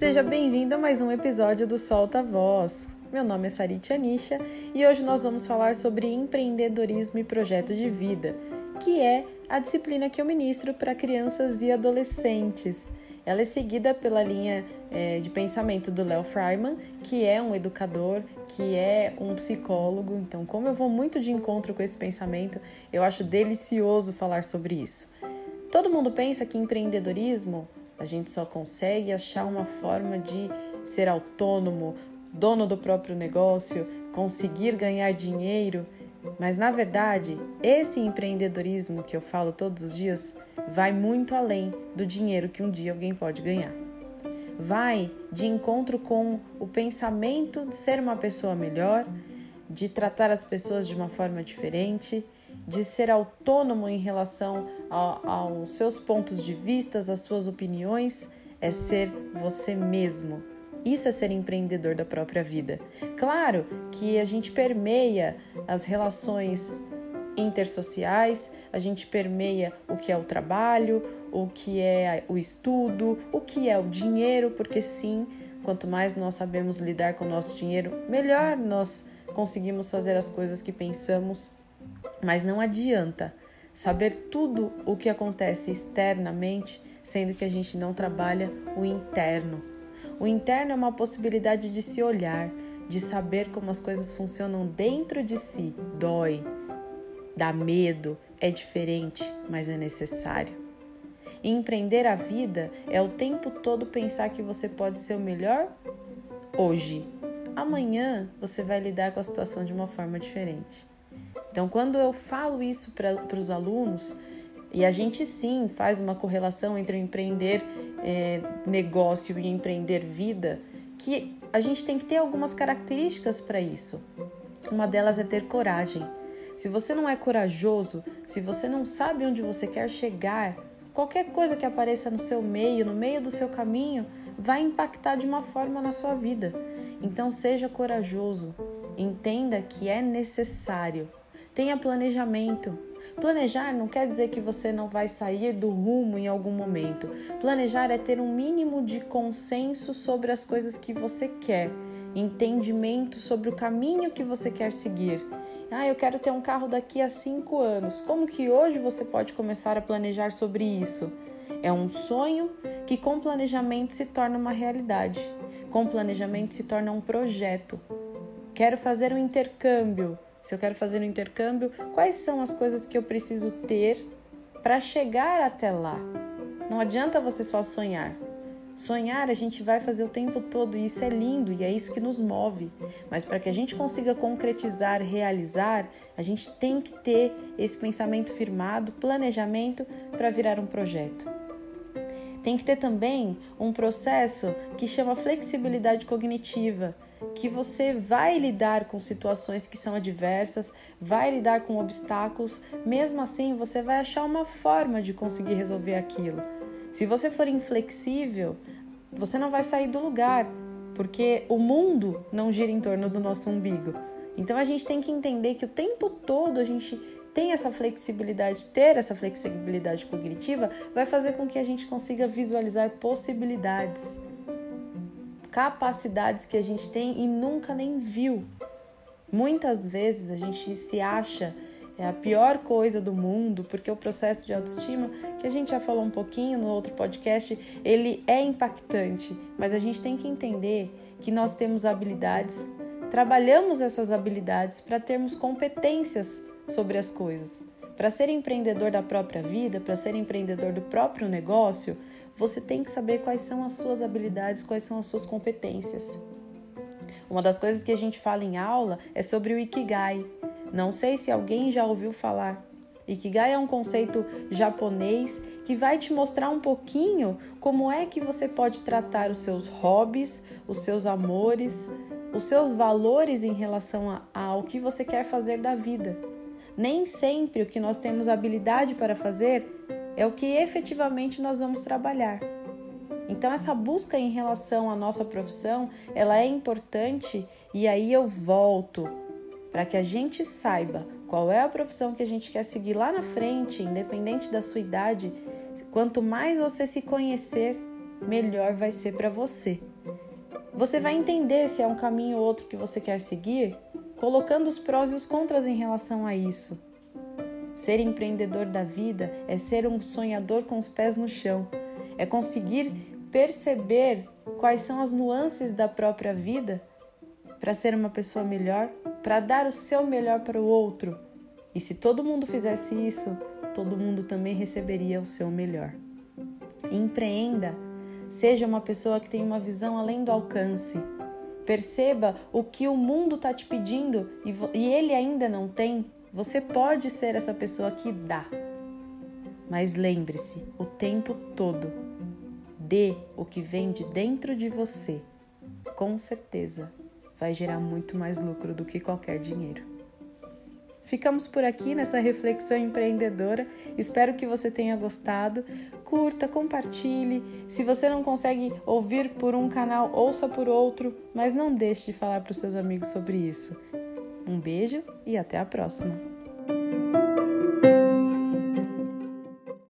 Seja bem-vindo a mais um episódio do Solta Voz. Meu nome é Sarit Anisha e hoje nós vamos falar sobre empreendedorismo e projeto de vida, que é a disciplina que eu ministro para crianças e adolescentes. Ela é seguida pela linha é, de pensamento do Léo Freiman, que é um educador, que é um psicólogo. Então, como eu vou muito de encontro com esse pensamento, eu acho delicioso falar sobre isso. Todo mundo pensa que empreendedorismo a gente só consegue achar uma forma de ser autônomo, dono do próprio negócio, conseguir ganhar dinheiro. Mas na verdade, esse empreendedorismo que eu falo todos os dias vai muito além do dinheiro que um dia alguém pode ganhar. Vai de encontro com o pensamento de ser uma pessoa melhor, de tratar as pessoas de uma forma diferente, de ser autônomo em relação aos seus pontos de vista, às suas opiniões, é ser você mesmo, isso é ser empreendedor da própria vida. Claro que a gente permeia as relações intersociais, a gente permeia o que é o trabalho, o que é o estudo, o que é o dinheiro, porque sim, quanto mais nós sabemos lidar com o nosso dinheiro, melhor nós conseguimos fazer as coisas que pensamos. Mas não adianta saber tudo o que acontece externamente, sendo que a gente não trabalha o interno. O interno é uma possibilidade de se olhar, de saber como as coisas funcionam dentro de si. Dói, dá medo, é diferente, mas é necessário. E empreender a vida é o tempo todo pensar que você pode ser o melhor hoje. Amanhã você vai lidar com a situação de uma forma diferente. Então, quando eu falo isso para os alunos, e a gente sim faz uma correlação entre empreender é, negócio e empreender vida, que a gente tem que ter algumas características para isso. Uma delas é ter coragem. Se você não é corajoso, se você não sabe onde você quer chegar, qualquer coisa que apareça no seu meio, no meio do seu caminho, vai impactar de uma forma na sua vida. Então seja corajoso, entenda que é necessário. Tenha planejamento, Planejar não quer dizer que você não vai sair do rumo em algum momento. Planejar é ter um mínimo de consenso sobre as coisas que você quer, entendimento sobre o caminho que você quer seguir. Ah, eu quero ter um carro daqui a cinco anos. Como que hoje você pode começar a planejar sobre isso? É um sonho que com planejamento se torna uma realidade. Com planejamento se torna um projeto. Quero fazer um intercâmbio se eu quero fazer um intercâmbio, quais são as coisas que eu preciso ter para chegar até lá? Não adianta você só sonhar. Sonhar a gente vai fazer o tempo todo e isso é lindo e é isso que nos move. Mas para que a gente consiga concretizar, realizar, a gente tem que ter esse pensamento firmado, planejamento para virar um projeto. Tem que ter também um processo que chama flexibilidade cognitiva, que você vai lidar com situações que são adversas, vai lidar com obstáculos, mesmo assim você vai achar uma forma de conseguir resolver aquilo. Se você for inflexível, você não vai sair do lugar, porque o mundo não gira em torno do nosso umbigo. Então a gente tem que entender que o tempo todo a gente tem essa flexibilidade, ter essa flexibilidade cognitiva vai fazer com que a gente consiga visualizar possibilidades capacidades que a gente tem e nunca nem viu. Muitas vezes a gente se acha é a pior coisa do mundo, porque o processo de autoestima, que a gente já falou um pouquinho no outro podcast, ele é impactante, mas a gente tem que entender que nós temos habilidades, trabalhamos essas habilidades para termos competências sobre as coisas. Para ser empreendedor da própria vida, para ser empreendedor do próprio negócio, você tem que saber quais são as suas habilidades, quais são as suas competências. Uma das coisas que a gente fala em aula é sobre o Ikigai. Não sei se alguém já ouviu falar. Ikigai é um conceito japonês que vai te mostrar um pouquinho como é que você pode tratar os seus hobbies, os seus amores, os seus valores em relação ao que você quer fazer da vida. Nem sempre o que nós temos habilidade para fazer é o que efetivamente nós vamos trabalhar. Então essa busca em relação à nossa profissão, ela é importante e aí eu volto para que a gente saiba qual é a profissão que a gente quer seguir lá na frente, independente da sua idade. Quanto mais você se conhecer, melhor vai ser para você. Você vai entender se é um caminho ou outro que você quer seguir, colocando os prós e os contras em relação a isso. Ser empreendedor da vida é ser um sonhador com os pés no chão, é conseguir perceber quais são as nuances da própria vida para ser uma pessoa melhor, para dar o seu melhor para o outro. E se todo mundo fizesse isso, todo mundo também receberia o seu melhor. Empreenda, seja uma pessoa que tem uma visão além do alcance. Perceba o que o mundo está te pedindo e ele ainda não tem. Você pode ser essa pessoa que dá. Mas lembre-se, o tempo todo, dê o que vem de dentro de você. Com certeza vai gerar muito mais lucro do que qualquer dinheiro. Ficamos por aqui nessa reflexão empreendedora. Espero que você tenha gostado. Curta, compartilhe. Se você não consegue ouvir por um canal, ouça por outro, mas não deixe de falar para os seus amigos sobre isso. Um beijo e até a próxima!